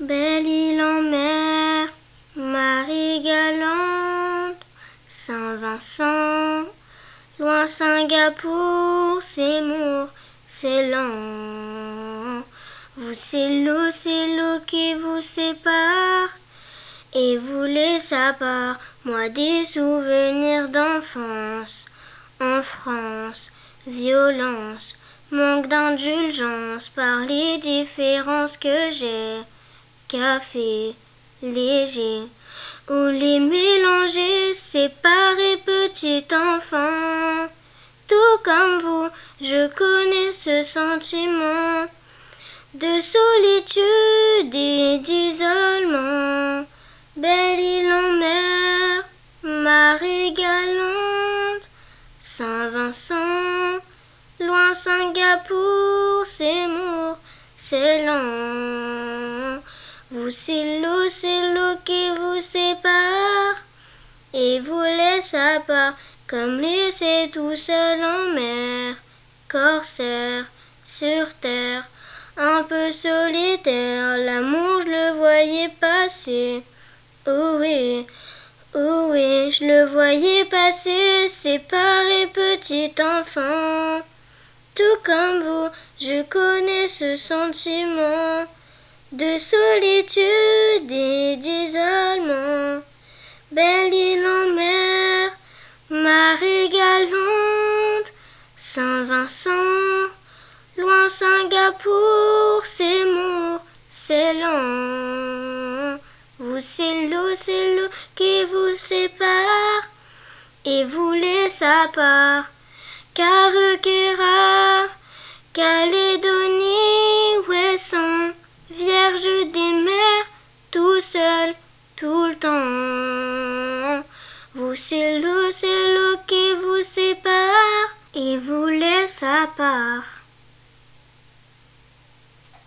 Belle île en mer, Marie galante, Saint-Vincent, loin Singapour, Seymour, c'est lent. Vous c'est l'eau, c'est l'eau qui vous sépare. Et vous laisse à part, moi des souvenirs d'enfance, en France, violence, manque d'indulgence par les différences que j'ai, café, léger, ou les mélanger, séparer petit enfant. Tout comme vous, je connais ce sentiment de solitude et d'isolement. Belle île en mer, marée galante, Saint-Vincent, loin Singapour, mou, c'est lent. Vous c'est l'eau, c'est l'eau qui vous sépare et vous laisse à part, comme laissé tout seul en mer, corsaire sur terre, un peu solitaire. L'amour je le voyais passer. Oh oui, oh oui, je le voyais passer, séparé petit enfant. Tout comme vous, je connais ce sentiment de solitude et d'isolement. Belle île en mer, marée galante, Saint-Vincent, loin Singapour, c'est mou, c'est. Vous c'est l'eau, c'est l'eau qui vous sépare et vous laisse à part. Carquera, Calédonie, vierges des mers, tout seul, tout le temps. Vous c'est l'eau, c'est l'eau qui vous sépare et vous laisse à part.